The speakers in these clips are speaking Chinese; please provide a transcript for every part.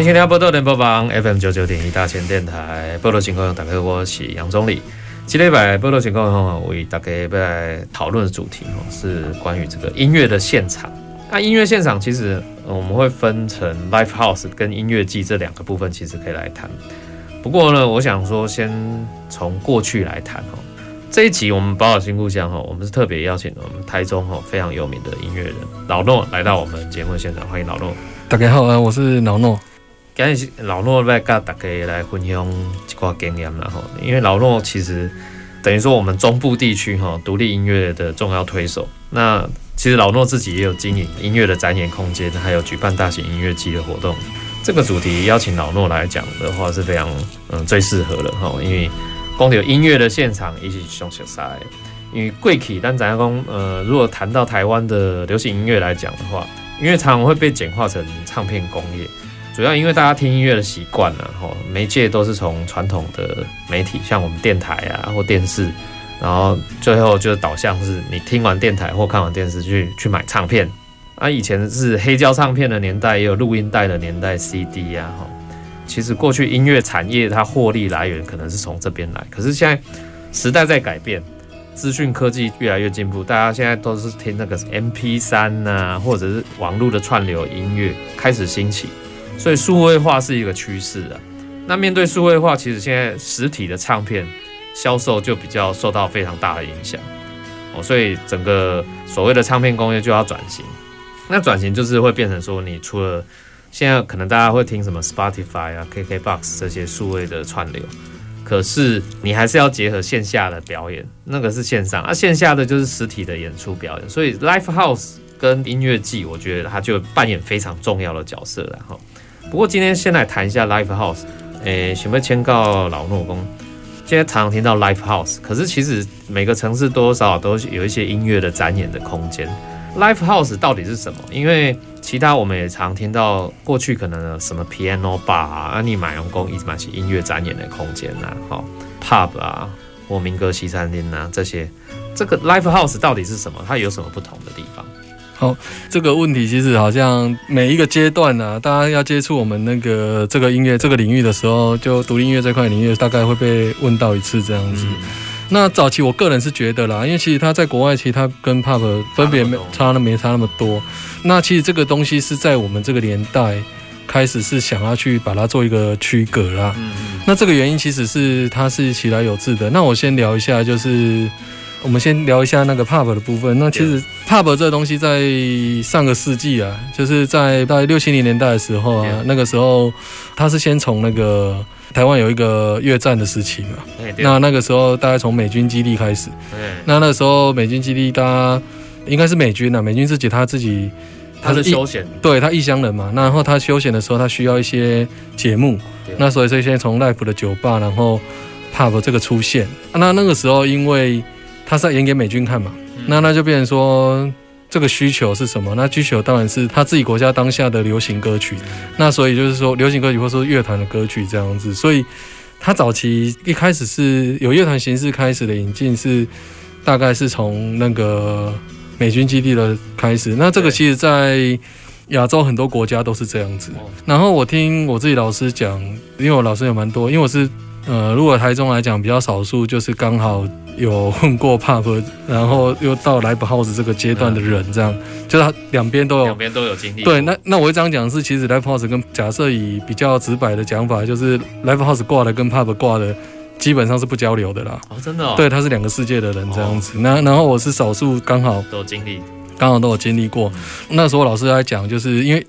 欢迎收听宝岛联播网 FM 九九点一大千电台。宝岛情况，大家好，我是杨总理。今天把宝岛情况为大家要来讨论的主题是关于这个音乐的现场。那音乐现场其实我们会分成 live house 跟音乐季这两个部分，其实可以来谈。不过呢，我想说先从过去来谈哦。这一集我们宝岛新故乡哈，我们是特别邀请我们台中哈非常有名的音乐人老诺来到我们节目现场，欢迎老诺。大家好啊，我是老诺。今日老诺来跟大家来分享一挂经验啦吼，因为老诺其实等于说我们中部地区哈独立音乐的重要推手。那其实老诺自己也有经营音乐的展演空间，还有举办大型音乐祭的活动。这个主题邀请老诺来讲的话是非常嗯最适合的哈，因为光有音乐的现场一起上小赛。因为贵体但咱讲呃，如果谈到台湾的流行音乐来讲的话，因为常常会被简化成唱片工业。主要因为大家听音乐的习惯了，吼，媒介都是从传统的媒体，像我们电台啊或电视，然后最后就导向是你听完电台或看完电视去去买唱片。啊，以前是黑胶唱片的年代，也有录音带的年代，CD 啊，吼。其实过去音乐产业它获利来源可能是从这边来，可是现在时代在改变，资讯科技越来越进步，大家现在都是听那个 MP3 啊，或者是网络的串流音乐开始兴起。所以数位化是一个趋势啊。那面对数位化，其实现在实体的唱片销售就比较受到非常大的影响哦。所以整个所谓的唱片工业就要转型。那转型就是会变成说，你除了现在可能大家会听什么 Spotify 啊、KKBox 这些数位的串流，可是你还是要结合线下的表演，那个是线上啊，线下的就是实体的演出表演。所以 Live House 跟音乐季，我觉得它就扮演非常重要的角色然后。不过今天先来谈一下 Live House，诶，想要请教老诺公。现在常常听到 Live House，可是其实每个城市多少都有一些音乐的展演的空间。Live House 到底是什么？因为其他我们也常听到，过去可能什么 Piano Bar 啊，你买用工一直买些音乐展演的空间呐，好 Pub 啊，或民歌西餐厅呐这些。这个 Live House 到底是什么？它有什么不同的地方？好，这个问题其实好像每一个阶段呢、啊，大家要接触我们那个这个音乐这个领域的时候，就独立音乐这块领域大概会被问到一次这样子。嗯、那早期我个人是觉得啦，因为其实他在国外，其实他跟 pop 分别没差那没差那么多。那其实这个东西是在我们这个年代开始是想要去把它做一个区隔啦。嗯嗯。那这个原因其实是它是其来有致的。那我先聊一下，就是。我们先聊一下那个 pub 的部分。那其实 pub 这个东西在上个世纪啊，就是在大概六七零年代的时候啊，那个时候它是先从那个台湾有一个越战的时期嘛。那那个时候大概从美军基地开始。那那个时候美军基地，他应该是美军啊，美军自己他自己他是休闲，对他异乡人嘛。然后他休闲的时候，他需要一些节目。那所以所以现在从 live 的酒吧，然后 pub 这个出现。那那个时候因为他是要演给美军看嘛？那那就变成说，这个需求是什么？那需求当然是他自己国家当下的流行歌曲。那所以就是说，流行歌曲或者说乐团的歌曲这样子。所以他早期一开始是有乐团形式开始的引进，是大概是从那个美军基地的开始。那这个其实在亚洲很多国家都是这样子。然后我听我自己老师讲，因为我老师有蛮多，因为我是呃，如果台中来讲比较少数，就是刚好。有混过 pub，然后又到 live house 这个阶段的人，这样，就是他两边都有，两边都有经历。对，那那我会这样讲是，其实 live house 跟假设以比较直白的讲法，就是 live house 挂的跟 pub 挂的基本上是不交流的啦。哦，真的、哦。对，他是两个世界的人这样子。那、哦、然后我是少数刚好都有经历，刚好都有经历过。那时候老师在讲，就是因为。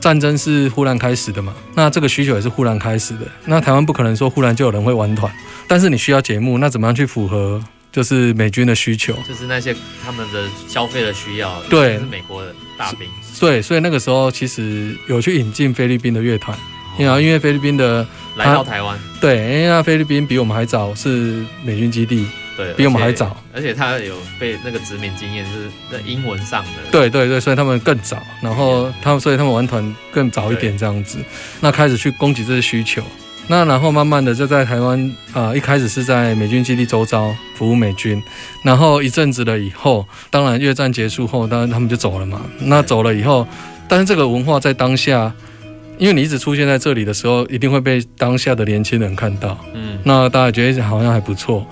战争是忽然开始的嘛？那这个需求也是忽然开始的。那台湾不可能说忽然就有人会玩团，但是你需要节目，那怎么样去符合就是美军的需求？就是那些他们的消费的需要。对，是美国的。大兵。对，所以那个时候其实有去引进菲律宾的乐团，因为因为菲律宾的来到台湾，对，因为那菲律宾比我们还早是美军基地。对，比我们还早，而且他有被那个殖民经验，就是在英文上的。对对对，所以他们更早，然后他们，所以他们玩团更早一点这样子。那开始去供给这些需求，那然后慢慢的就在台湾啊、呃，一开始是在美军基地周遭服务美军，然后一阵子了以后，当然越战结束后，当然他们就走了嘛。那走了以后，但是这个文化在当下，因为你一直出现在这里的时候，一定会被当下的年轻人看到。嗯，那大家觉得好像还不错。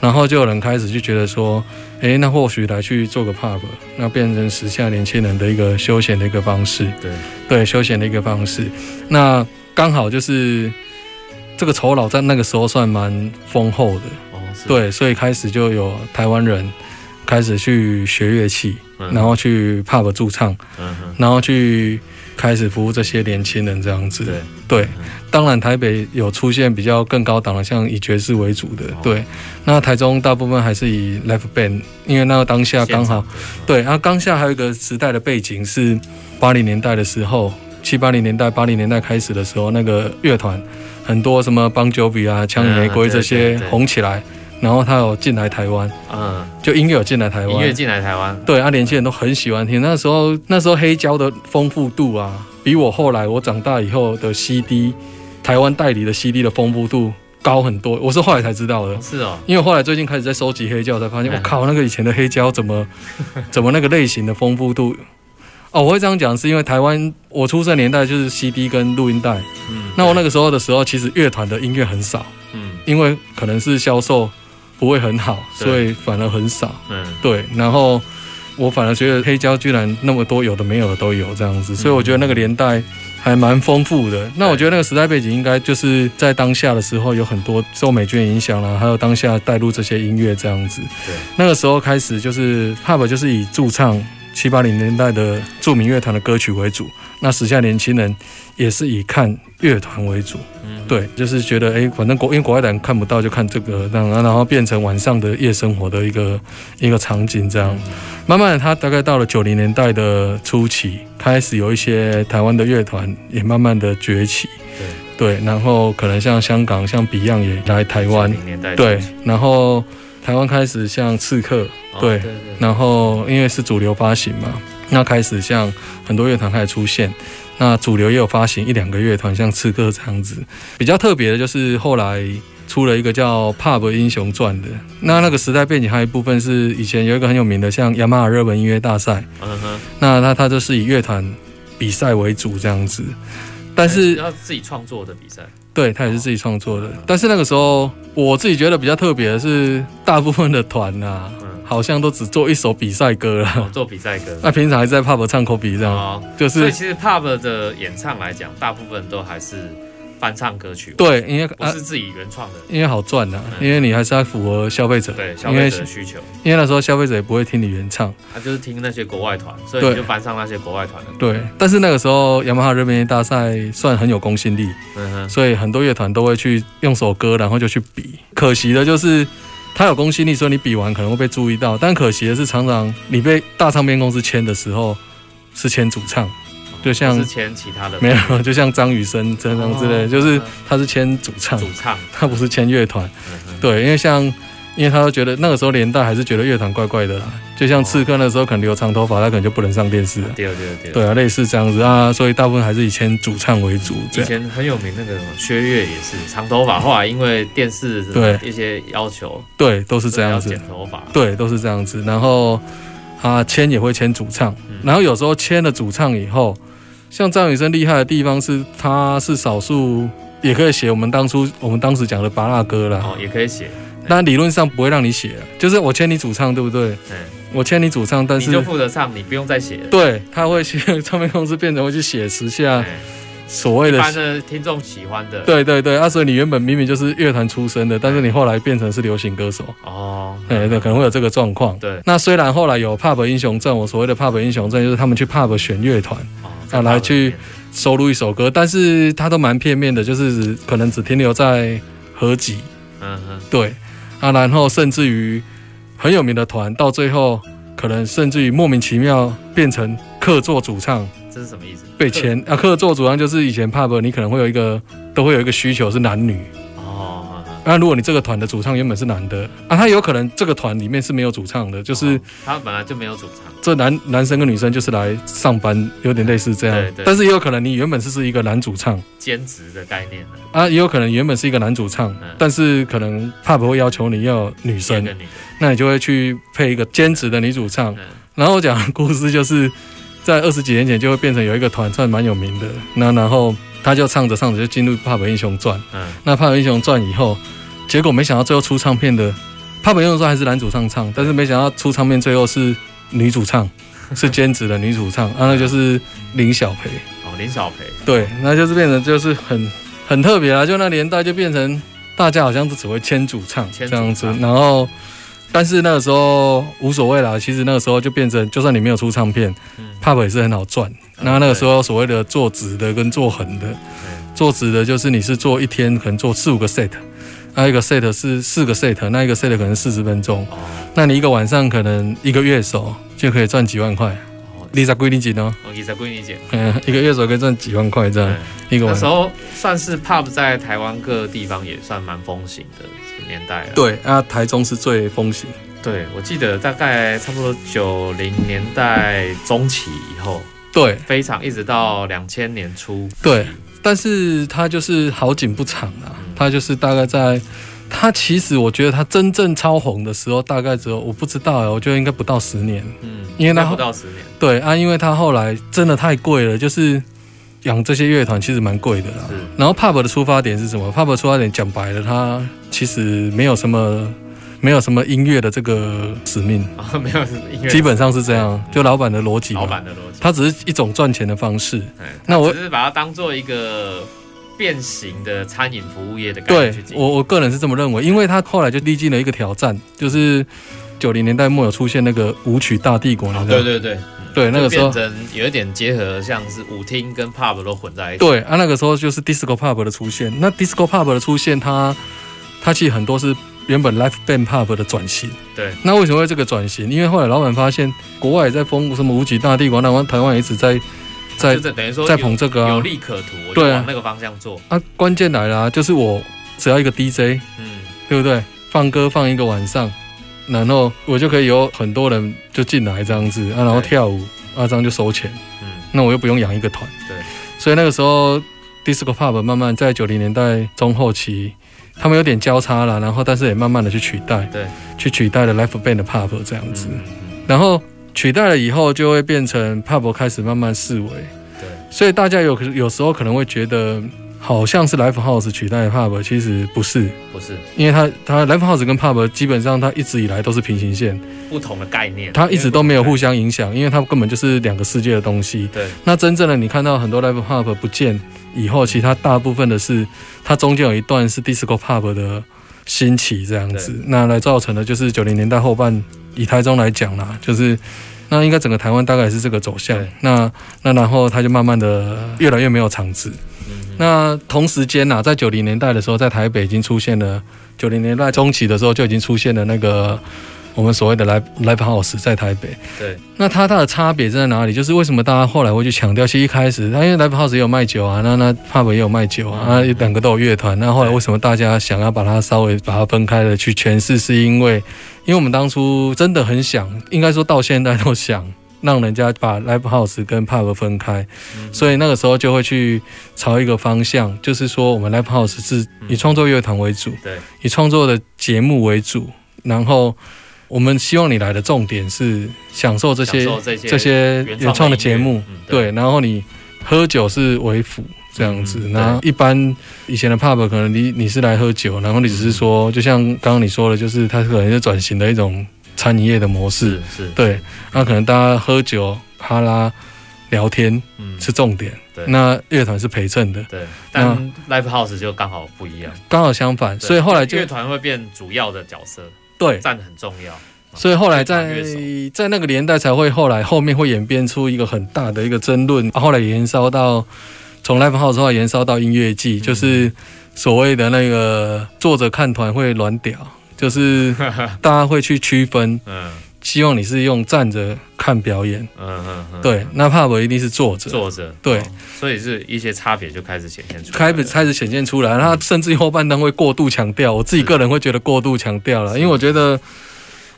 然后就有人开始就觉得说，诶，那或许来去做个 pub，那变成时下年轻人的一个休闲的一个方式。对对，休闲的一个方式。那刚好就是这个酬劳在那个时候算蛮丰厚的。哦，对，所以开始就有台湾人开始去学乐器，嗯、然后去 pub 驻唱，嗯、然后去。开始服务这些年轻人这样子，对，对，当然台北有出现比较更高档的，像以爵士为主的，对。那台中大部分还是以 live band，因为那个当下刚好，对。然后当下还有一个时代的背景是八零年代的时候，七八零年代、八零年代开始的时候，那个乐团很多什么 Bon Jovi 啊、枪与玫瑰这些红起来。然后他有进来台湾，嗯，就音乐有进来台湾，音乐进来台湾，对啊，年轻人都很喜欢听。那时候那时候黑胶的丰富度啊，比我后来我长大以后的 CD，台湾代理的 CD 的丰富度高很多。我是后来才知道的，是哦，因为后来最近开始在收集黑胶，才发现 我靠，那个以前的黑胶怎么 怎么那个类型的丰富度？哦，我会这样讲，是因为台湾我出生年代就是 CD 跟录音带，嗯，那我那个时候的时候，其实乐团的音乐很少，嗯，因为可能是销售。不会很好，所以反而很少。嗯，对。然后我反而觉得黑胶居然那么多，有的没有的都有这样子，所以我觉得那个年代还蛮丰富的。那我觉得那个时代背景应该就是在当下的时候有很多受美军影响啦，还有当下带入这些音乐这样子。对，那个时候开始就是 pub 就是以驻唱七八零年代的著名乐团的歌曲为主，那时下年轻人也是以看乐团为主。对，就是觉得哎，反正国因为国外的人看不到，就看这个，这样，然后变成晚上的夜生活的一个一个场景，这样。慢慢的，他大概到了九零年代的初期，开始有一些台湾的乐团也慢慢的崛起。对对，然后可能像香港，像 Beyond 也来台湾。对，然后台湾开始像刺客，对，然后因为是主流发行嘛，那开始像很多乐团开始出现。那主流也有发行一两个乐团，像刺客这样子。比较特别的就是后来出了一个叫《Pub 英雄传》的。那那个时代背景还有一部分是以前有一个很有名的，像雅马哈热门音乐大赛。嗯哼。那他他就是以乐团比赛为主这样子，但是要自己创作的比赛。对，他也是自己创作的，但是那个时候我自己觉得比较特别的是，大部分的团啊。好像都只做一首比赛歌了，哦，做比赛歌。那 平常还在 pub 唱 copy 这样，哦、就是。所以其实 pub 的演唱来讲，大部分都还是翻唱歌曲。对，因为不是自己原创的，因为好赚呐，因为你还是要符合消费者，对消费者的需求。因为那时候消费者也不会听你原唱，他就是听那些国外团，所以你就翻唱那些国外团的。对，但是那个时候雅马哈热门大赛算很有公信力，嗯哼，所以很多乐团都会去用首歌，然后就去比。可惜的就是。他有公信力，所以你比完可能会被注意到。但可惜的是，常常你被大唱片公司签的时候是签主唱，就像是签其他的，没有，就像张雨生这样之类，就是他是签主唱，主唱，他不是签乐团。对，因为像。因为他都觉得那个时候年代还是觉得乐团怪怪的啦，就像刺客那时候可能留长头发，他可能就不能上电视了。对对对，对啊，类似这样子啊，所以大部分还是以前主唱为主。以前很有名那个薛岳也是长头发，后来因为电视对一些要求，对都是这样子，剪头发，对都是这样子。然后他，签也会签主唱，然后有时候签了主唱以后，像张雨生厉害的地方是他是少数也可以写我们当初我们当时讲的八大歌啦，哦，也可以写。但理论上不会让你写，就是我签你主唱，对不对？嗯，我签你主唱，但是你就负责唱，你不用再写。对，他会去唱片公司变成会去写词下所谓的一般的听众喜欢的。对对对，啊，所以你原本明明就是乐团出身的，但是你后来变成是流行歌手。哦，对对，可能会有这个状况。对，那虽然后来有 Pub 英雄证，我所谓的 Pub 英雄证就是他们去 Pub 选乐团啊来去收录一首歌，但是他都蛮片面的，就是可能只停留在合集。嗯嗯，对。啊，然后甚至于很有名的团，到最后可能甚至于莫名其妙变成客座主唱，这是什么意思？被签啊，客座主唱就是以前 pub 你可能会有一个都会有一个需求是男女。那如果你这个团的主唱原本是男的啊，他有可能这个团里面是没有主唱的，就是他本来就没有主唱。这男男生跟女生就是来上班，有点类似这样。对对。但是也有可能你原本是是一个男主唱，兼职的概念啊，也有可能原本是一个男主唱，但是可能 pub 会要求你要女生，那你就会去配一个兼职的女主唱。然后我讲的故事就是在二十几年前就会变成有一个团算蛮有名的，那然后他就唱着唱着就进入 pub 英雄传。嗯。那 pub 英雄传以后。结果没想到最后出唱片的，帕本英雄传还是男主唱唱，但是没想到出唱片最后是女主唱，是兼职的女主唱，啊，那就是林小培。哦，林小培。对，那就是变成就是很很特别啊，就那年代就变成大家好像都只会签主唱这样子，然后但是那个时候无所谓啦，其实那个时候就变成就算你没有出唱片，pub 也是很好赚。那那个时候所谓的做直的跟做横的，做直的就是你是做一天可能做四五个 set。那一个 set 是四个 set，那一个 set 可能四十分钟。哦，那你一个晚上可能一个乐手就可以赚几万块。哦，你在规定几呢？哦，你在规定几？嗯，一个月手可以赚几万块这样。一个。那时候算是 pub 在台湾各个地方也算蛮风行的年代了。对，啊，台中是最风行。对，我记得大概差不多九零年代中期以后，对，非常一直到两千年初。对。但是他就是好景不长啊，他就是大概在，他其实我觉得他真正超红的时候，大概只有我不知道哎，我觉得应该不到十年，嗯，因为他不到十年，对啊，因为他后来真的太贵了，就是养这些乐团其实蛮贵的啦。然后 pub 的出发点是什么？pub 出发点讲白了，他其实没有什么。没有什么音乐的这个使命，哦、没有音乐，基本上是这样，就老板的逻辑。老板的逻辑，它只是一种赚钱的方式。那我只是把它当做一个变形的餐饮服务业的概念去经营。对，我我个人是这么认为，因为他后来就历经了一个挑战，就是九零年代末有出现那个舞曲大帝国，对对对，对那个时候变成有一点结合，像是舞厅跟 pub 都混在一起。对啊，那个时候就是 disco pub 的出现。那 disco pub 的出现，它它其实很多是。原本 live band pub 的转型，对，那为什么会这个转型？因为后来老板发现，国外也在封什么五级大帝国，那台湾也一直在在等于说在捧这个啊，有利可图，对。啊，往那个方向做。啊，关键来了，就是我只要一个 DJ，嗯，对不对？放歌放一个晚上，然后我就可以有很多人就进来这样子啊，然后跳舞啊，这样就收钱，嗯，那我又不用养一个团，对，所以那个时候 disco pub 慢慢在九零年代中后期。他们有点交叉了，然后但是也慢慢的去取代，对，去取代了 l i f e band 的 pub 这样子，然后取代了以后就会变成 pub 开始慢慢式微，对，所以大家有有时候可能会觉得好像是 live house 取代 pub，其实不是，不是，因为它它 live house 跟 pub 基本上它一直以来都是平行线，不同的概念，它一直都没有互相影响，因为它根本就是两个世界的东西，对，那真正的你看到很多 live pub 不见。以后，其他大部分的是，它中间有一段是 disco pub 的兴起这样子，那来造成的就是九零年代后半，以台中来讲啦，就是那应该整个台湾大概也是这个走向。那那然后它就慢慢的越来越没有场子。那同时间呐，在九零年代的时候，在台北已经出现了，九零年代中期的时候就已经出现了那个。我们所谓的 live live house 在台北，对，那它它的差别在哪里？就是为什么大家后来会去强调？其实一开始，它因为 live house 也有卖酒啊，那那 pub 也有卖酒啊，啊，两个都有乐团。那后来为什么大家想要把它稍微把它分开的去诠释？是因为，因为我们当初真的很想，应该说到现在都想让人家把 live house 跟 pub 分开，所以那个时候就会去朝一个方向，就是说我们 live house 是以创作乐团为主，对，以创作的节目为主，然后。我们希望你来的重点是享受这些这些原创的节目，对。然后你喝酒是为辅这样子。然后一般以前的 pub 可能你你是来喝酒，然后你只是说，就像刚刚你说的，就是它可能是转型的一种餐饮业的模式，是对。那可能大家喝酒哈拉聊天是重点，那乐团是陪衬的，对。但 live house 就刚好不一样，刚好相反，所以后来就乐团会变主要的角色。对，站得很重要，所以后来在在那个年代才会后来后面会演变出一个很大的一个争论，后来延烧到从 Live House 后来延烧到音乐季，就是所谓的那个坐着看团会软屌，就是 大家会去区分，嗯，希望你是用站着看表演。嗯嗯嗯，对，那 pub 一定是坐着。坐着。对、哦，所以是一些差别就开始显现出来。开始开始显现出来，他甚至后半段会过度强调，我自己个人会觉得过度强调了，因为我觉得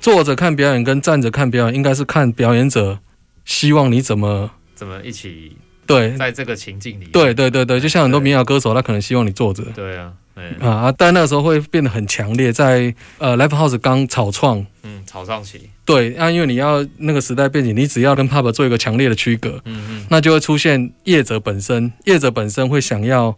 坐着看表演跟站着看表演，应该是看表演者希望你怎么怎么一起。对，在这个情境里，对对对对，就像很多民谣歌手，他可能希望你坐着。对啊，啊啊！但那个时候会变得很强烈，在呃，Live House 刚草创，嗯，草创期。对，那、啊、因为你要那个时代背景，你只要跟 Pub 做一个强烈的区隔，嗯嗯，那就会出现业者本身，业者本身会想要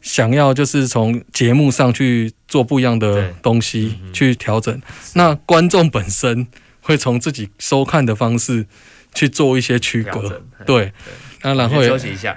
想要就是从节目上去做不一样的东西去调整，那观众本身会从自己收看的方式去做一些区隔，对。那啊，然后休息一下。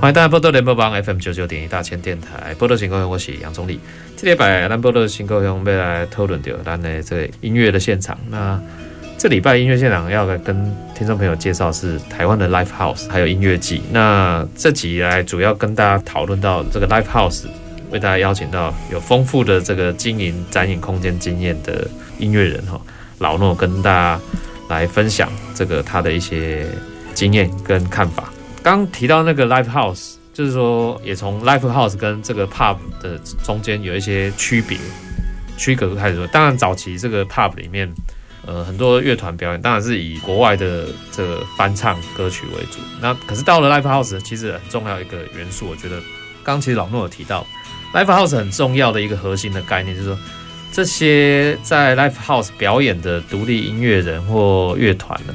欢迎大家波多联播帮 FM 九九点一大千电台波多新故乡，我是杨宗理。这礼拜咱波多新故乡要来讨论到咱的这个音乐的现场。那这礼拜音乐现场要来跟听众朋友介绍是台湾的 Live House，还有音乐季。那这集来主要跟大家讨论到这个 Live House，为大家邀请到有丰富的这个经营展演空间经验的音乐人哈，老诺跟大家来分享这个他的一些经验跟看法。刚提到那个 live house，就是说也从 live house 跟这个 pub 的中间有一些区别区隔开始说。当然早期这个 pub 里面，呃，很多乐团表演当然是以国外的这个翻唱歌曲为主。那可是到了 live house，其实很重要一个元素，我觉得刚其实老诺有提到 live house 很重要的一个核心的概念，就是说这些在 live house 表演的独立音乐人或乐团呢，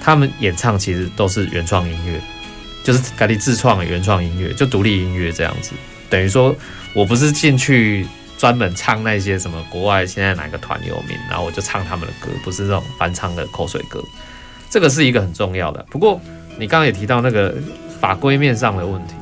他们演唱其实都是原创音乐。就是自己自创的原创音乐，就独立音乐这样子，等于说我不是进去专门唱那些什么国外现在哪个团有名，然后我就唱他们的歌，不是这种翻唱的口水歌。这个是一个很重要的。不过你刚刚也提到那个法规面上的问题，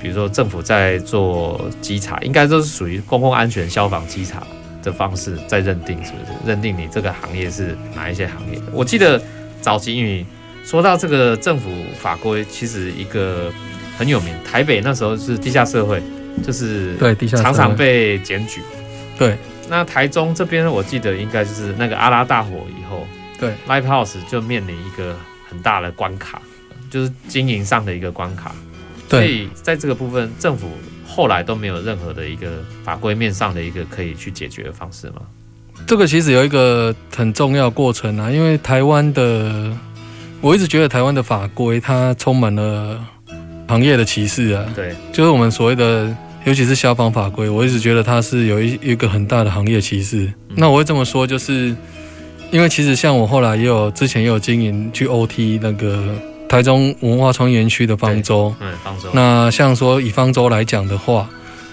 比如说政府在做稽查，应该都是属于公共安全消防稽查的方式在认定，是不是？认定你这个行业是哪一些行业？我记得早期因为。说到这个政府法规，其实一个很有名。台北那时候是地下社会，就是对地下常常被检举。对，那台中这边我记得应该就是那个阿拉大火以后，对，Live House 就面临一个很大的关卡，就是经营上的一个关卡。所以在这个部分，政府后来都没有任何的一个法规面上的一个可以去解决的方式吗？这个其实有一个很重要过程啊，因为台湾的。我一直觉得台湾的法规它充满了行业的歧视啊，对，就是我们所谓的，尤其是消防法规，我一直觉得它是有一一个很大的行业歧视。嗯。那我会这么说，就是因为其实像我后来也有之前也有经营去 OT 那个台中文化创意园区的方舟，嗯，方舟。那像说以方舟来讲的话，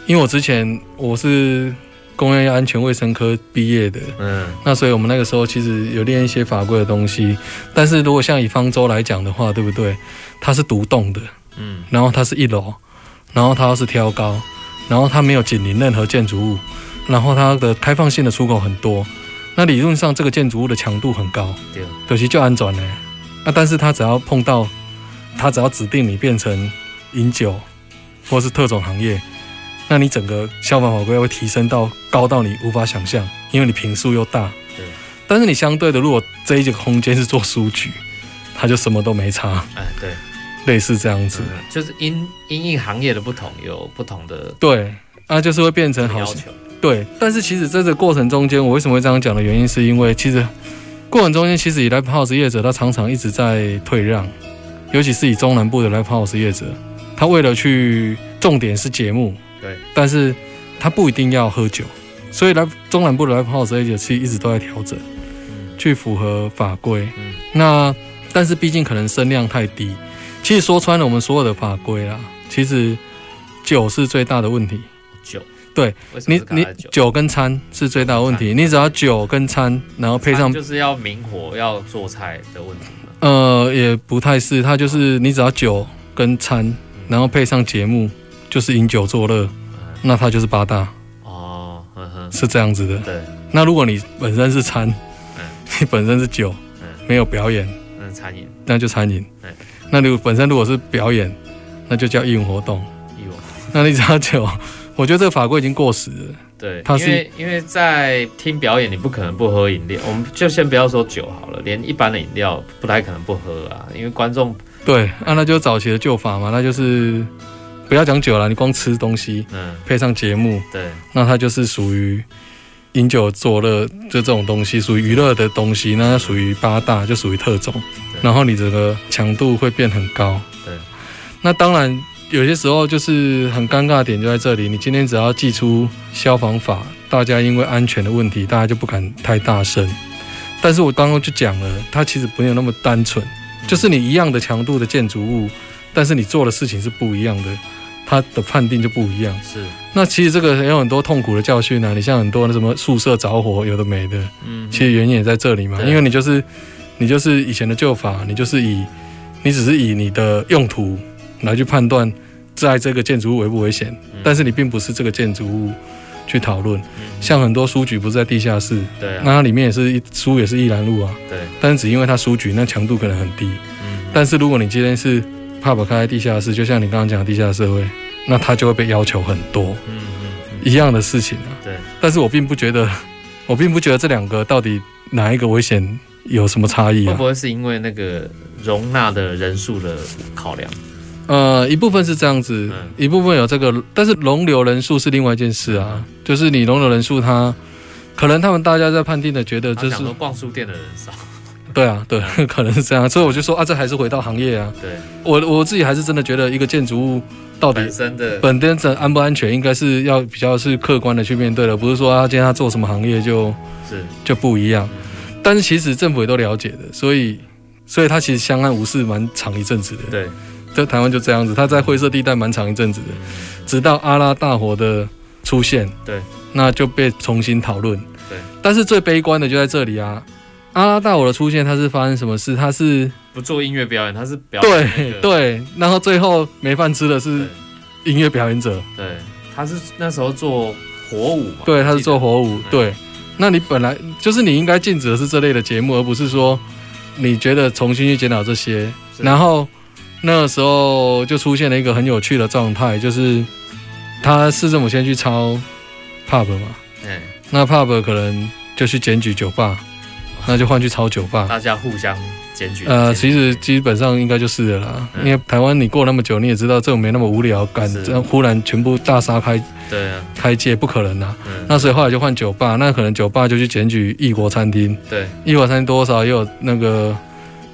因为我之前我是。工业安全卫生科毕业的，嗯，那所以我们那个时候其实有练一些法规的东西，但是如果像以方舟来讲的话，对不对？它是独栋的，嗯，然后它是一楼，然后它又是挑高，然后它没有紧邻任何建筑物，然后它的开放性的出口很多，那理论上这个建筑物的强度很高，对，可惜就安转呢。那但是它只要碰到，它只要指定你变成饮酒或是特种行业。那你整个消防法规会提升到高到你无法想象，因为你平数又大。对。但是你相对的，如果这一个空间是做书局，它就什么都没差。哎，对。类似这样子。就是因因应行业的不同，有不同的。对。啊，就是会变成好要求。对。但是其实在这个过程中间，我为什么会这样讲的原因，是因为其实过程中间，其实以 Live House 业者，他常常一直在退让，尤其是以中南部的 Live House 业者，他为了去重点是节目。对，但是他不一定要喝酒，所以来中南部的 Live House 这些其实一直都在调整，嗯，去符合法规。嗯，那但是毕竟可能声量太低，其实说穿了，我们所有的法规啊，其实酒是最大的问题。酒，对，你你酒跟餐是最大的问题。你只要酒跟餐，然后配上就是要明火要做菜的问题。呃，也不太是，它就是你只要酒跟餐，然后配上节目，就是饮酒作乐，那它就是八大哦，是这样子的。对，那如果你本身是餐，你本身是酒，没有表演，那是餐饮，那就餐饮。那你本身如果是表演，那就叫艺文活动。那你只要酒，我觉得这个法规已经过时了。对，它是因为因为在听表演，你不可能不喝饮料。我们就先不要说酒好了，连一般的饮料不太可能不喝啊，因为观众对，啊，那就早期的旧法嘛，那就是不要讲酒了，你光吃东西，嗯，配上节目，对，那它就是属于饮酒作乐，就这种东西属于娱乐的东西，那它属于八大，就属于特种，然后你这个强度会变很高，对，那当然。有些时候就是很尴尬的点就在这里，你今天只要祭出消防法，大家因为安全的问题，大家就不敢太大声。但是我刚刚就讲了，它其实没有那么单纯，就是你一样的强度的建筑物，但是你做的事情是不一样的，它的判定就不一样。是，那其实这个也有很多痛苦的教训啊，你像很多那什么宿舍着火，有的没的，嗯，其实原因也在这里嘛，因为你就是你就是以前的旧法，你就是以你只是以你的用途。来去判断在这个建筑物危不危险，但是你并不是这个建筑物去讨论。像很多书局不是在地下室，对，那它里面也是书也是易燃路啊，对。但是只因为它书局那强度可能很低，嗯。但是如果你今天是 pub 开在地下室，就像你刚刚讲的地下社会，那他就会被要求很多，嗯嗯，一样的事情啊，对。但是我并不觉得，我并不觉得这两个到底哪一个危险有什么差异啊？会不会是因为那个容纳的人数的考量？呃，一部分是这样子，嗯、一部分有这个，但是容留人数是另外一件事啊。嗯、就是你容留人数，他可能他们大家在判定的，觉得就是逛书店的人少。对啊，对，可能是这样。所以我就说啊，这还是回到行业啊。对，我我自己还是真的觉得，一个建筑物到底本身的本身安不安全，应该是要比较是客观的去面对的，不是说啊今天他做什么行业就是就不一样。嗯、但是其实政府也都了解的，所以所以他其实相安无事蛮长一阵子的。对。在台湾就这样子，他在灰色地带蛮长一阵子的，直到阿拉大火的出现，对，那就被重新讨论，对。但是最悲观的就在这里啊，阿拉大我的出现，他是发生什么事？他是不做音乐表演，他是表演、那个、对对，然后最后没饭吃的是音乐表演者，对，他是那时候做火舞嘛，对，他是做火舞，对。那你本来就是你应该禁止的是这类的节目，而不是说你觉得重新去检讨这些，然后。那个时候就出现了一个很有趣的状态，就是他市政府先去抄 pub 嘛，嗯，那 pub 可能就去检举酒吧，那就换去抄酒吧，大家互相检举。呃，其实基本上应该就是的啦，因为台湾你过那么久，你也知道这种没那么无聊，敢这样忽然全部大杀开，对啊，开戒不可能呐。那所以后来就换酒吧，那可能酒吧就去检举异国餐厅，对，异国餐厅多少也有那个。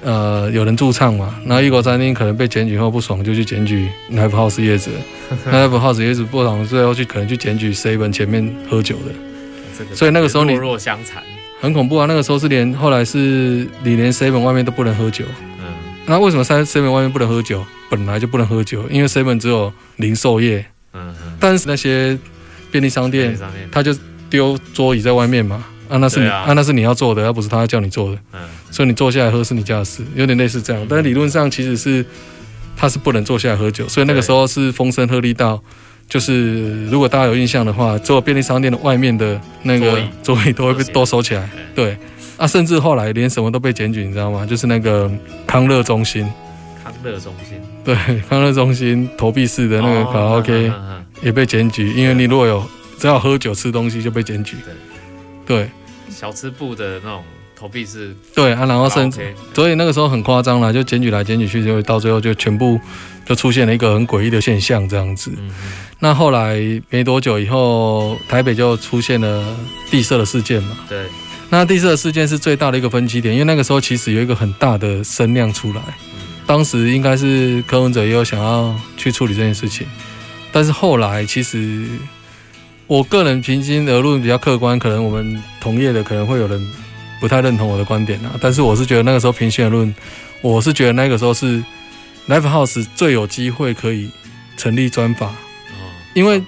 呃，有人驻唱嘛？然后异国餐厅可能被检举后不爽，就去检举 Live House 业者。那 Live House 业者不爽，最后去可能去检举 Seven 前面喝酒的。这个、所以那个时候你弱弱相残，很恐怖啊！那个时候是连后来是你连 Seven 外面都不能喝酒。嗯。那为什么 Seven 外面不能喝酒？本来就不能喝酒，因为 Seven 只有零售业。嗯嗯。但是那些便利商店，商店他就丢桌椅在外面嘛。啊，那是你啊，啊，那是你要做的，而不是他叫你做的。嗯，所以你坐下来喝是你家的事，有点类似这样。但是理论上其实是他是不能坐下来喝酒，所以那个时候是风声鹤唳到，就是如果大家有印象的话，所有便利商店的外面的那个座椅都会被都收起来。对，啊，甚至后来连什么都被检举，你知道吗？就是那个康乐中心，康乐中心，对，康乐中心投币式的那个卡拉 OK 也被检举，因为你如果有只要喝酒吃东西就被检举。对。小吃部的那种投币式，对啊，然后甚至，所以那个时候很夸张了，就检举来检举去，就到最后就全部就出现了一个很诡异的现象，这样子。嗯、那后来没多久以后，台北就出现了地色的事件嘛。对，那地色的事件是最大的一个分歧点，因为那个时候其实有一个很大的声量出来，嗯、当时应该是柯文哲也有想要去处理这件事情，但是后来其实。我个人平心而论比较客观，可能我们同业的可能会有人不太认同我的观点啊。但是我是觉得那个时候平心而论，我是觉得那个时候是 Live House 最有机会可以成立专法，因为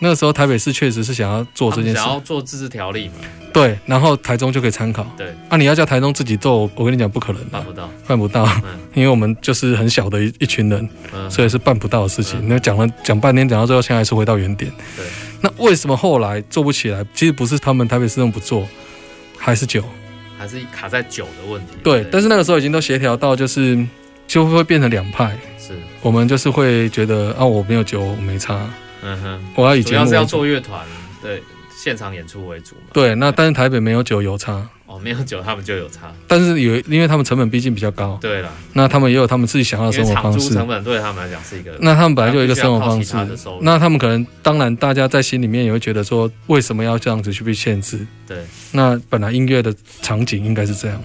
那个时候台北市确实是想要做这件事，想要做自治条例嘛。对，然后台中就可以参考。对，啊，你要叫台中自己做，我跟你讲不可能，办不到，办不到，嗯，因为我们就是很小的一一群人，嗯，所以是办不到的事情。嗯那讲了讲半天，讲到最后，现在还是回到原点。对，那为什么后来做不起来？其实不是他们台北市政府不做，还是酒，还是卡在酒的问题。对，但是那个时候已经都协调到，就是就会变成两派。是，我们就是会觉得啊，我没有酒，我没差，嗯哼，我要以前主要是要。做乐团，对，现场演出为主嘛。对，那但是台北没有酒有差，哦，没有酒他们就有差。但是有因为他们成本毕竟比较高，对了，那他们也有他们自己想要的生活方式。成本对他们来讲是一个，那他们本来就有一个生活方式那他们可能当然大家在心里面也会觉得说，为什么要这样子去被限制？对，那本来音乐的场景应该是这样，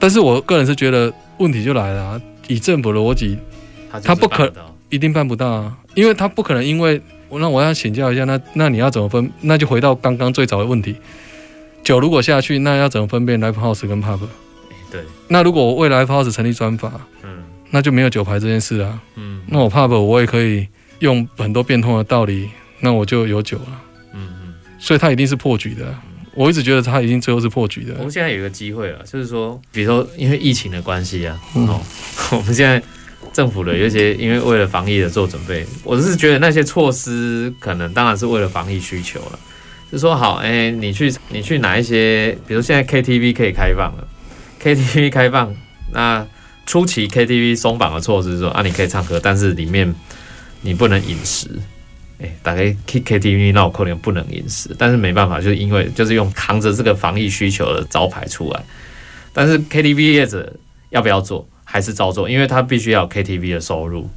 但是我个人是觉得问题就来了、啊，以政府的逻辑，他不可一定办不到啊，因为他不可能因为我那我要请教一下，那那你要怎么分？那就回到刚刚最早的问题，酒如果下去，那要怎么分辨 live house 跟 pub？对，那如果我为 live house 成立专法，嗯那就没有酒牌这件事啊。嗯那我 pub 我也可以用很多变通的道理，那我就有酒了。嗯嗯。所以他一定是破局的啊。我一直觉得他已经最后是破局的我。们现在有一个机会了，就是说，比如说因为疫情的关系啊，嗯哦，我们现在政府的有一些因为为了防疫的做准备，我是觉得那些措施可能当然是为了防疫需求了。就说好，哎、你去你去哪一些，比如现在 KTV 可以开放了，KTV 开放，那初期 KTV 松绑的措施是说啊，你可以唱歌，但是里面你不能饮食。哎、大概去 KTV 那我可能不能饮食，但是没办法，就是因为就是用扛着这个防疫需求的招牌出来，但是 KTV 业者要不要做，还是照做，因为他必须要有 KTV 的收入，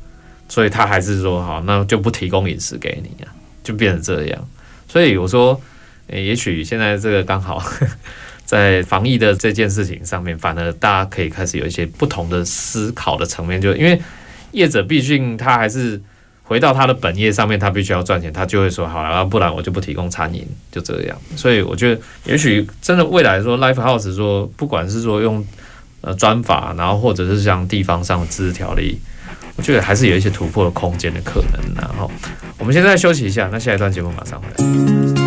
所以他还是说好，那就不提供饮食给你啊，就变成这样。所以我说，诶，也许现在这个刚好 在防疫的这件事情上面，反而大家可以开始有一些不同的思考的层面，就因为业者毕竟他还是。回到他的本业上面，他必须要赚钱，他就会说好了，不然我就不提供餐饮，就这样。所以我觉得，也许真的未来说，Life House 说，不管是说用呃专法，然后或者是像地方上的自治条例，我觉得还是有一些突破的空间的可能。然后我们现在休息一下，那下一段节目马上回来。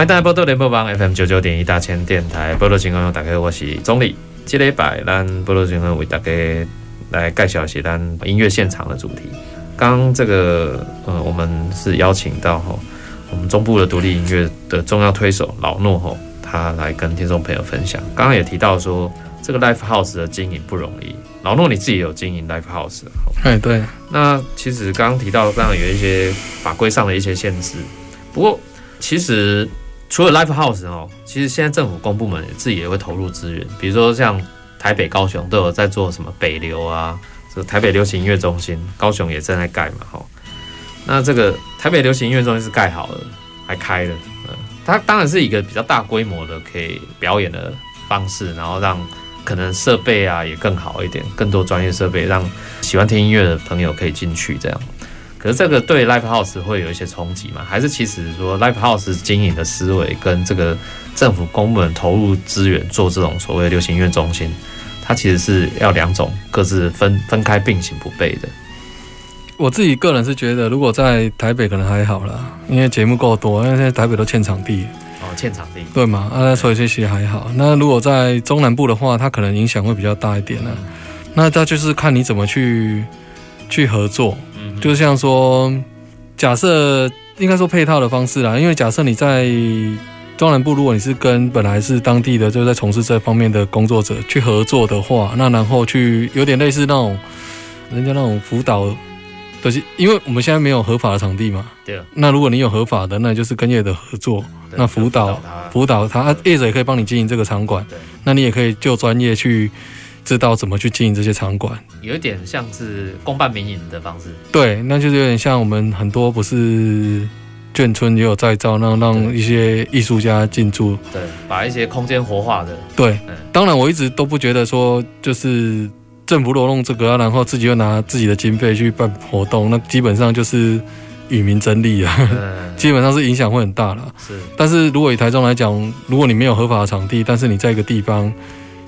欢迎大家波多联播网 FM 九九点一大千电台波多情况，大家好，我是总理。这礼拜咱波多情况为大家来介绍一些咱音乐现场的主题。刚刚这个呃，我们是邀请到哈，我们中部的独立音乐的重要推手老诺哈，他来跟听众朋友分享。刚刚也提到说，这个 Live House 的经营不容易。老诺你自己有经营 Live House？哎，对，那其实刚刚提到，当然有一些法规上的一些限制，不过其实。除了 Live House 哦，其实现在政府公部门自己也会投入资源，比如说像台北、高雄都有在做什么北流啊，这个台北流行音乐中心，高雄也正在盖嘛，哈。那这个台北流行音乐中心是盖好了，还开了，嗯，它当然是一个比较大规模的可以表演的方式，然后让可能设备啊也更好一点，更多专业设备，让喜欢听音乐的朋友可以进去这样。可是这个对 Live House 会有一些冲击吗？还是其实说 Live House 经营的思维跟这个政府公部门投入资源做这种所谓流行音乐中心，它其实是要两种各自分分开并行不悖的。我自己个人是觉得，如果在台北可能还好啦，因为节目够多，因为现在台北都欠场地。哦，欠场地。对嘛？啊，所以这些还好。那如果在中南部的话，它可能影响会比较大一点呢、啊。那它就是看你怎么去去合作。就像说，假设应该说配套的方式啦，因为假设你在中南部，如果你是跟本来是当地的就在从事这方面的工作者去合作的话，那然后去有点类似那种人家那种辅导，就是因为我们现在没有合法的场地嘛，对。那如果你有合法的，那就是跟业者合作，那辅导辅导他，业者也可以帮你经营这个场馆，那你也可以就专业去。知道怎么去经营这些场馆，有一点像是公办民营的方式。对，那就是有点像我们很多不是眷村也有再造，让让一些艺术家进驻，对，把一些空间活化的。对，当然我一直都不觉得说就是政府挪用这个啊，然后自己又拿自己的经费去办活动，那基本上就是与民争利啊，基本上是影响会很大了。是，但是如果以台中来讲，如果你没有合法的场地，但是你在一个地方。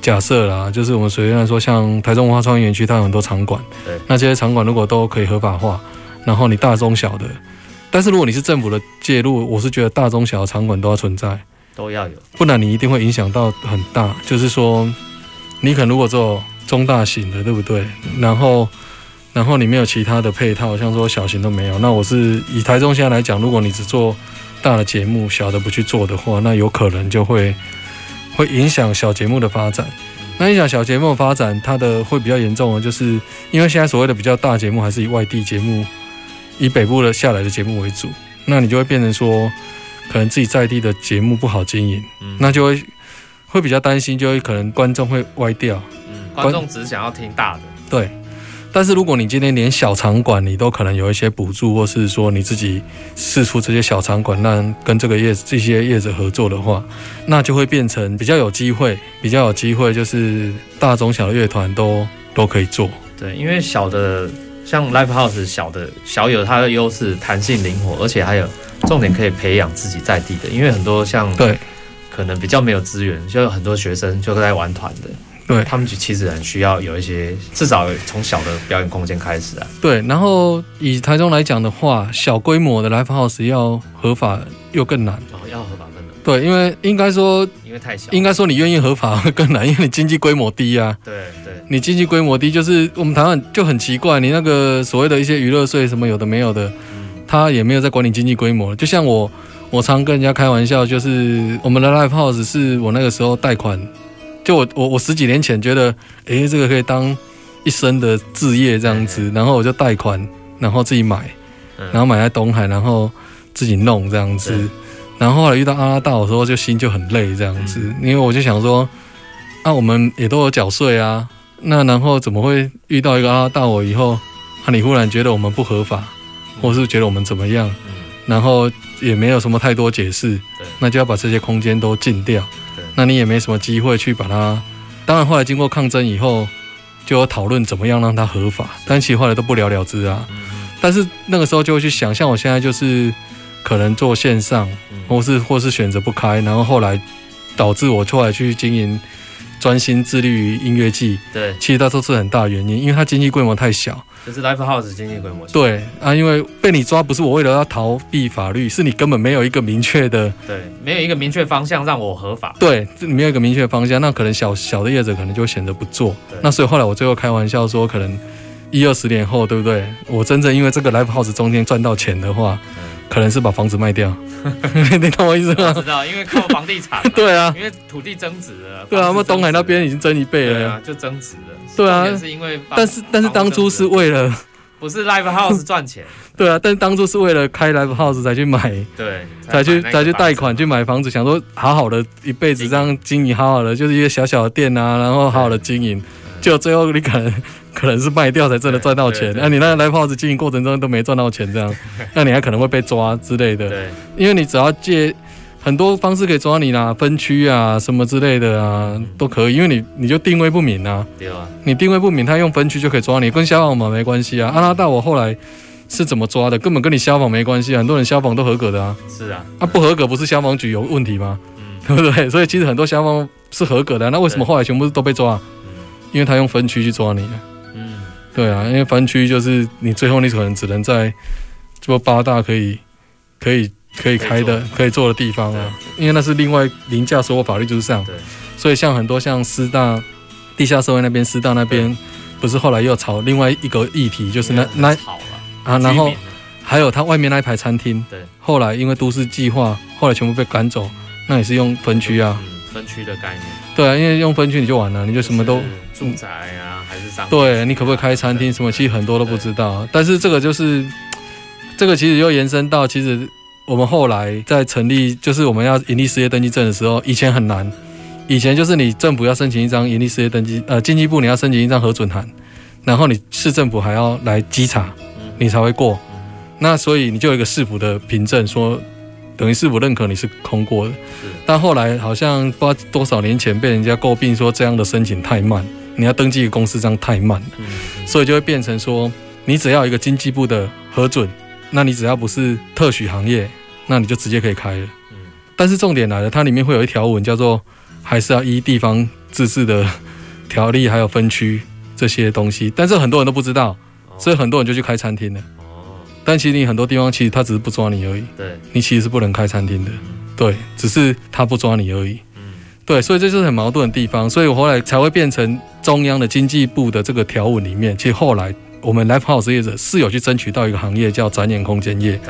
假设啦，就是我们随便来说，像台中文化创意园区，它有很多场馆。对，那这些场馆如果都可以合法化，然后你大中小的，但是如果你是政府的介入，我是觉得大中小的场馆都要存在，都要有，不然你一定会影响到很大。就是说，你可能如果做中大型的，对不对？然后，然后你没有其他的配套，像说小型都没有，那我是以台中现在来讲，如果你只做大的节目，小的不去做的话，那有可能就会。会影响小节目的发展，那影响小节目的发展，它的会比较严重的，就是因为现在所谓的比较大节目还是以外地节目，以北部的下来的节目为主，那你就会变成说，可能自己在地的节目不好经营，那就会会比较担心，就会可能观众会歪掉，嗯，观众只想要听大的，对。但是如果你今天连小场馆你都可能有一些补助，或是说你自己试出这些小场馆，让跟这个业这些业者合作的话，那就会变成比较有机会，比较有机会，就是大中小的乐团都都可以做。对，因为小的像 Live House 小的小有它的优势，弹性灵活，而且还有重点可以培养自己在地的，因为很多像对可能比较没有资源，就有很多学生就在玩团的。对，他们其实很需要有一些，至少从小的表演空间开始啊。对，然后以台中来讲的话，小规模的 live house 要合法又更难。哦，要合法更难。对，因为应该说，因为太小，应该说你愿意合法会更难，因为你经济规模低啊。对对。你经济规模低，就是我们台湾就很奇怪，你那个所谓的一些娱乐税什么有的没有的，嗯，他也没有在管理经济规模。就像我，我常跟人家开玩笑，就是我们的 live house 是我那个时候贷款。就我我我十几年前觉得，哎、欸，这个可以当一生的置业这样子，然后我就贷款，然后自己买，然后买在东海，然后自己弄这样子，然后后来遇到阿拉大我说就心就很累这样子，因为我就想说，啊，我们也都有缴税啊，那然后怎么会遇到一个阿拉大我以后，啊，你忽然觉得我们不合法，或是觉得我们怎么样，然后也没有什么太多解释，那就要把这些空间都禁掉。那你也没什么机会去把它。当然，后来经过抗争以后，就有讨论怎么样让它合法，但其实后来都不了了之啊。但是那个时候就会去想，像我现在就是可能做线上，或是或是选择不开，然后后来导致我出来去经营。专心致力于音乐季，对，其实它都是很大原因，因为它经济规模太小。就是 Life House 经济规模小。对啊，因为被你抓不是我为了要逃避法律，是你根本没有一个明确的，对，没有一个明确方向让我合法。对，没有一个明确方向，那可能小小的业者可能就会选择不做。那所以后来我最后开玩笑说，可能一二十年后，对不对？我真正因为这个 Life House 中间赚到钱的话。可能是把房子卖掉，你懂我意思吗？我知道，因为靠房地产。对啊，因为土地增值了。对啊，那么东海那边已经增一倍了。啊，就增值了。对啊，是因为但是但是当初是为了 不是 Live House 赚钱。对啊，但是当初是为了开 Live House 才去买，对，才去才去贷款去买房子，想说好好的一辈子这样经营，好好的就是一个小小的店啊，然后好好的经营，就最后你可能。可能是卖掉才真的赚到钱，那、啊、你那个 live house 经营过程中都没赚到钱，这样，那你还可能会被抓之类的。对，因为你只要借很多方式可以抓你啦，分区啊什么之类的啊都可以，因为你你就定位不明啊。对啊。你定位不明，他用分区就可以抓你，跟消防嘛没关系啊。阿拉大我后来是怎么抓的？根本跟你消防没关系啊，很多人消防都合格的啊。是啊。啊不合格不是消防局有问题吗？嗯。对不对？所以其实很多消防是合格的，那为什么后来全部都被抓？因为他用分区去抓你。嗯对啊，因为分区就是你最后你可能只能在做八大可以可以可以开的可以做。的地方啊，因为那是另外凌驾所有法律之上。对，所以像很多像师大地下社会那边，师大那边不是后来又炒另外一个议题，就是那那啊，然后还有他外面那一排餐厅，对，后来因为都市计划，后来全部被赶走，那也是用分区啊，分区的概念。对啊，因为用分区你就完了，你就什么都住宅啊。还是商对，你可不可以开餐厅什么？其实很多都不知道。但是这个就是，这个其实又延伸到，其实我们后来在成立，就是我们要盈利事业登记证的时候，以前很难，以前就是你政府要申请一张盈利事业登记，呃，经济部你要申请一张核准函，然后你市政府还要来稽查，你才会过。那所以你就有一个市府的凭证，说等于是我认可你是通过的。但后来好像不知道多少年前被人家诟病说这样的申请太慢，你要登记一个公司这样太慢了，所以就会变成说你只要一个经济部的核准，那你只要不是特许行业，那你就直接可以开了。但是重点来了，它里面会有一条文叫做。还是要依地方自治的条例，还有分区这些东西，但是很多人都不知道，所以很多人就去开餐厅了。但其实你很多地方其实他只是不抓你而已。对，你其实是不能开餐厅的。对，只是他不抓你而已。嗯对，所以这就是很矛盾的地方。所以我后来才会变成中央的经济部的这个条文里面，其实后来我们 Live House 业者是有去争取到一个行业叫展演空间业，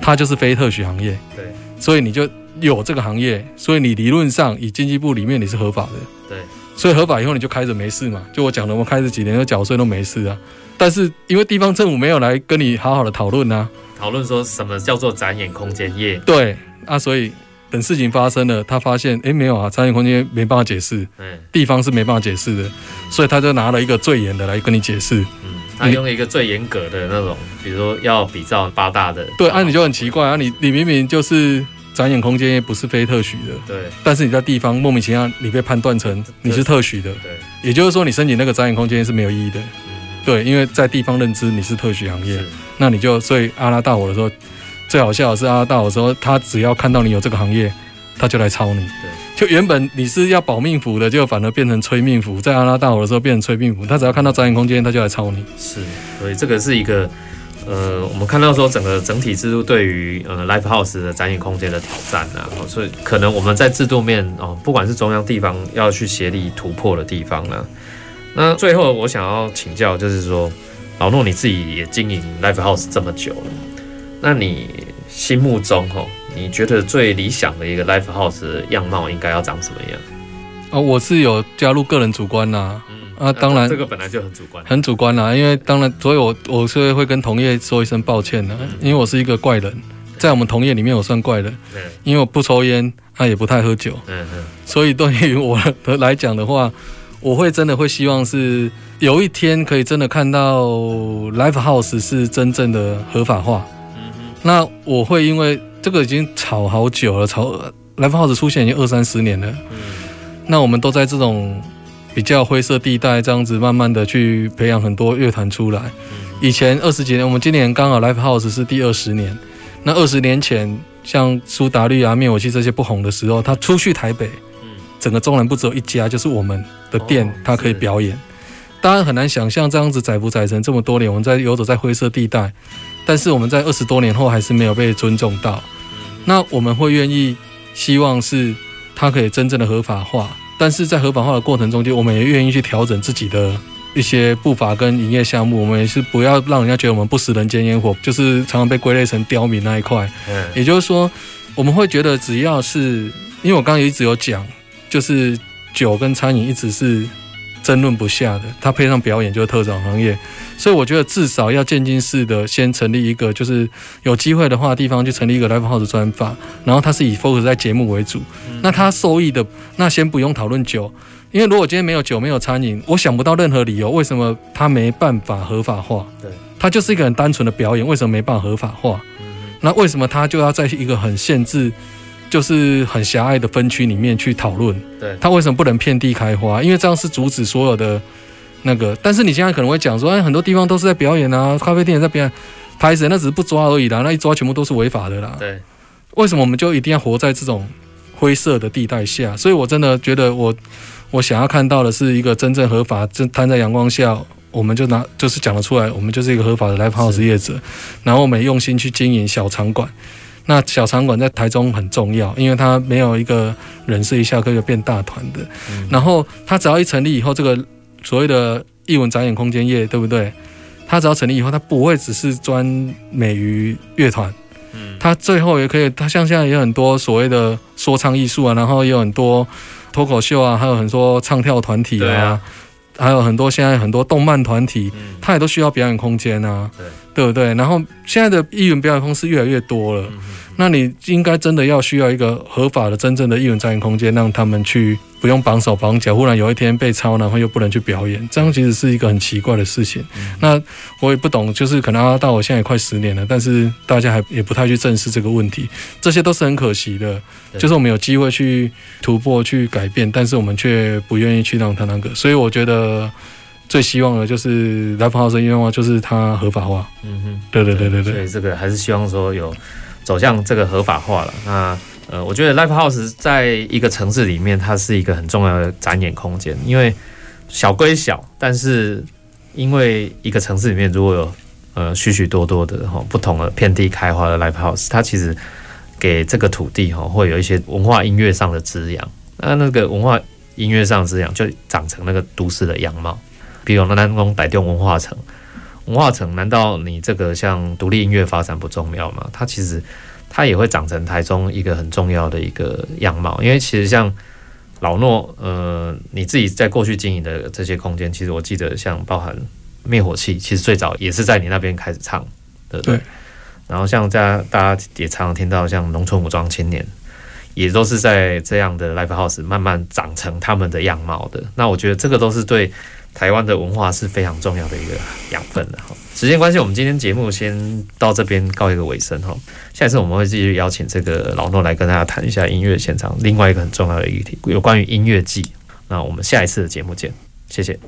它就是非特许行业。对，所以你就。有这个行业，所以你理论上以经济部里面你是合法的，对，所以合法以后你就开着没事嘛。就我讲的，我开着几年就缴税都没事啊。但是因为地方政府没有来跟你好好的讨论啊，讨论说什么叫做展演空间？业，对啊，所以等事情发生了，他发现哎没有啊，展演空间没办法解释，嗯，地方是没办法解释的，所以他就拿了一个最严的来跟你解释，嗯，他用一个最严格的那种，比如说要比照八大的，对，啊你就很奇怪啊，你你明明就是。展演空间也不是非特许的，对。但是你在地方莫名其妙，你被判断成你是特许的，对。也就是说，你申请那个展演空间是没有意义的，对。因为在地方认知你是特许行业，那你就所以阿拉大火的时候，最好笑的是阿拉大火的时候，他只要看到你有这个行业，他就来抄你，对。就原本你是要保命符的，就反而变成催命符，在阿拉大火的时候变成催命符，他只要看到展演空间，他就来抄你。是，所以这个是一个。呃，我们看到说整个整体制度对于呃 Live House 的展演空间的挑战啊，所以可能我们在制度面哦，不管是中央地方要去协力突破的地方呢。那最后我想要请教，就是说老诺你自己也经营 Live House 这么久了，那你心目中哈，你觉得最理想的一个 Live House 的样貌应该要长什么样？啊，我是有加入个人主观呐、啊。啊，当然，这个本来就很主观，很主观啦。因为当然，所以我我是会跟同业说一声抱歉的，因为我是一个怪人，在我们同业里面我算怪人，因为我不抽烟，他也不太喝酒，所以对于我的来讲的话，我会真的会希望是有一天可以真的看到 Live House 是真正的合法化。那我会因为这个已经吵好久了，吵 Live House 出现已经二三十年了，那我们都在这种。比较灰色地带，这样子慢慢的去培养很多乐团出来。以前二十几年，我们今年刚好 Live House 是第二十年。那二十年前，像苏打绿啊、灭火器这些不红的时候，他出去台北，整个中南部只有一家，就是我们的店，它可以表演。当然很难想象这样子载浮载沉这么多年，我们在游走在灰色地带，但是我们在二十多年后还是没有被尊重到。那我们会愿意希望是它可以真正的合法化。但是在合法化的过程中间，我们也愿意去调整自己的一些步伐跟营业项目。我们也是不要让人家觉得我们不食人间烟火，就是常常被归类成刁民那一块。嗯，也就是说，我们会觉得只要是，因为我刚刚一直有讲，就是酒跟餐饮一直是。争论不下的，它配上表演就是特种行业，所以我觉得至少要渐进式的先成立一个，就是有机会的话，地方就成立一个 Live House 专法，然后它是以 focus 在节目为主，那它受益的那先不用讨论酒，因为如果今天没有酒没有餐饮，我想不到任何理由为什么它没办法合法化。对，它就是一个很单纯的表演，为什么没办法合法化？那为什么它就要在一个很限制？就是很狭隘的分区里面去讨论，对，他为什么不能遍地开花？因为这样是阻止所有的那个。但是你现在可能会讲说，哎，很多地方都是在表演啊，咖啡店也在表演，拍谁那只是不抓而已啦，那一抓全部都是违法的啦。对，为什么我们就一定要活在这种灰色的地带下？所以我真的觉得我，我我想要看到的是一个真正合法，正摊在阳光下，我们就拿就是讲得出来，我们就是一个合法的 Live House 业者，然后我们用心去经营小场馆。那小场馆在台中很重要，因为它没有一个人是一下课就变大团的。嗯、然后它只要一成立以后，这个所谓的艺文展演空间业，对不对？它只要成立以后，它不会只是专美于乐团。嗯，它最后也可以，它像现在也有很多所谓的说唱艺术啊，然后也有很多脱口秀啊，还有很多唱跳团体啊，啊还有很多现在很多动漫团体，他也都需要表演空间啊。对。对不对？然后现在的艺人表演公司越来越多了，那你应该真的要需要一个合法的、真正的艺文展演空间，让他们去不用绑手绑脚，忽然有一天被抄，然后又不能去表演，这样其实是一个很奇怪的事情。那我也不懂，就是可能到我现在也快十年了，但是大家还也不太去正视这个问题，这些都是很可惜的。就是我们有机会去突破、去改变，但是我们却不愿意去让他那个，所以我觉得。最希望的就是 Live House 音乐化，就是它合法化。嗯哼，对对对对对。所以这个还是希望说有走向这个合法化了。那呃，我觉得 Live House 在一个城市里面，它是一个很重要的展演空间。因为小归小，但是因为一个城市里面如果有呃许许多多的哈不同的遍地开花的 Live House，它其实给这个土地哈会有一些文化音乐上的滋养。那那个文化音乐上的滋养，就长成那个都市的样貌。比如那南宫带动文化城，文化城难道你这个像独立音乐发展不重要吗？它其实它也会长成台中一个很重要的一个样貌。因为其实像老诺，呃，你自己在过去经营的这些空间，其实我记得像包含灭火器，其实最早也是在你那边开始唱，对不对？对。然后像在大家也常常听到像农村武装青年，也都是在这样的 live house 慢慢长成他们的样貌的。那我觉得这个都是对。台湾的文化是非常重要的一个养分的哈。时间关系，我们今天节目先到这边告一个尾声哈。下一次我们会继续邀请这个老诺来跟大家谈一下音乐现场另外一个很重要的议题，有关于音乐季。那我们下一次的节目见，谢谢。